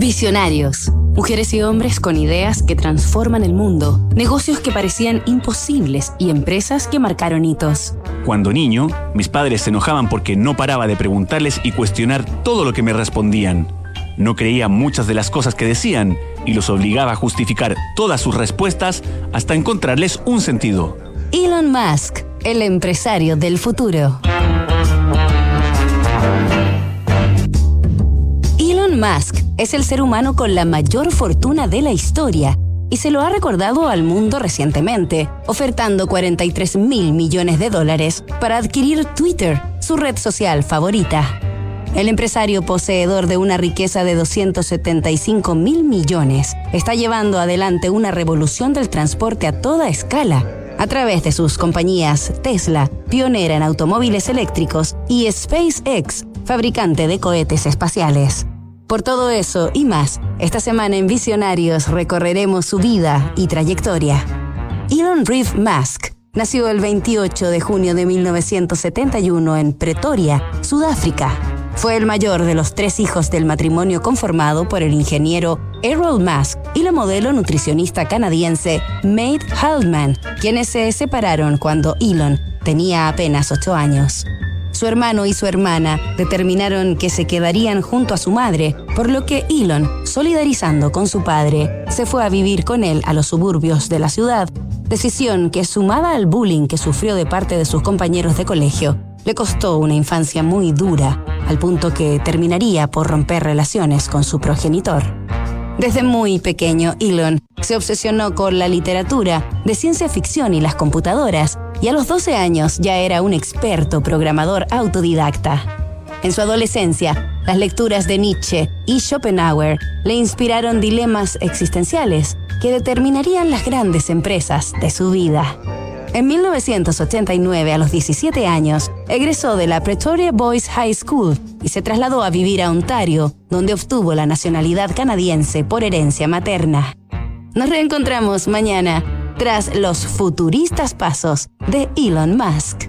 Visionarios. Mujeres y hombres con ideas que transforman el mundo, negocios que parecían imposibles y empresas que marcaron hitos. Cuando niño, mis padres se enojaban porque no paraba de preguntarles y cuestionar todo lo que me respondían. No creía muchas de las cosas que decían y los obligaba a justificar todas sus respuestas hasta encontrarles un sentido. Elon Musk, el empresario del futuro. Elon Musk es el ser humano con la mayor fortuna de la historia y se lo ha recordado al mundo recientemente, ofertando 43 mil millones de dólares para adquirir Twitter, su red social favorita. El empresario poseedor de una riqueza de 275 mil millones está llevando adelante una revolución del transporte a toda escala a través de sus compañías Tesla, pionera en automóviles eléctricos, y SpaceX, fabricante de cohetes espaciales. Por todo eso y más, esta semana en Visionarios recorreremos su vida y trayectoria. Elon Reeve Musk nació el 28 de junio de 1971 en Pretoria, Sudáfrica. Fue el mayor de los tres hijos del matrimonio conformado por el ingeniero Errol Musk y la modelo nutricionista canadiense Maid Haldeman, quienes se separaron cuando Elon tenía apenas ocho años. Su hermano y su hermana determinaron que se quedarían junto a su madre, por lo que Elon, solidarizando con su padre, se fue a vivir con él a los suburbios de la ciudad, decisión que sumada al bullying que sufrió de parte de sus compañeros de colegio, le costó una infancia muy dura, al punto que terminaría por romper relaciones con su progenitor. Desde muy pequeño, Elon se obsesionó con la literatura, de ciencia ficción y las computadoras, y a los 12 años ya era un experto programador autodidacta. En su adolescencia, las lecturas de Nietzsche y Schopenhauer le inspiraron dilemas existenciales que determinarían las grandes empresas de su vida. En 1989, a los 17 años, egresó de la Pretoria Boys High School y se trasladó a vivir a Ontario, donde obtuvo la nacionalidad canadiense por herencia materna. Nos reencontramos mañana tras los futuristas pasos de Elon Musk.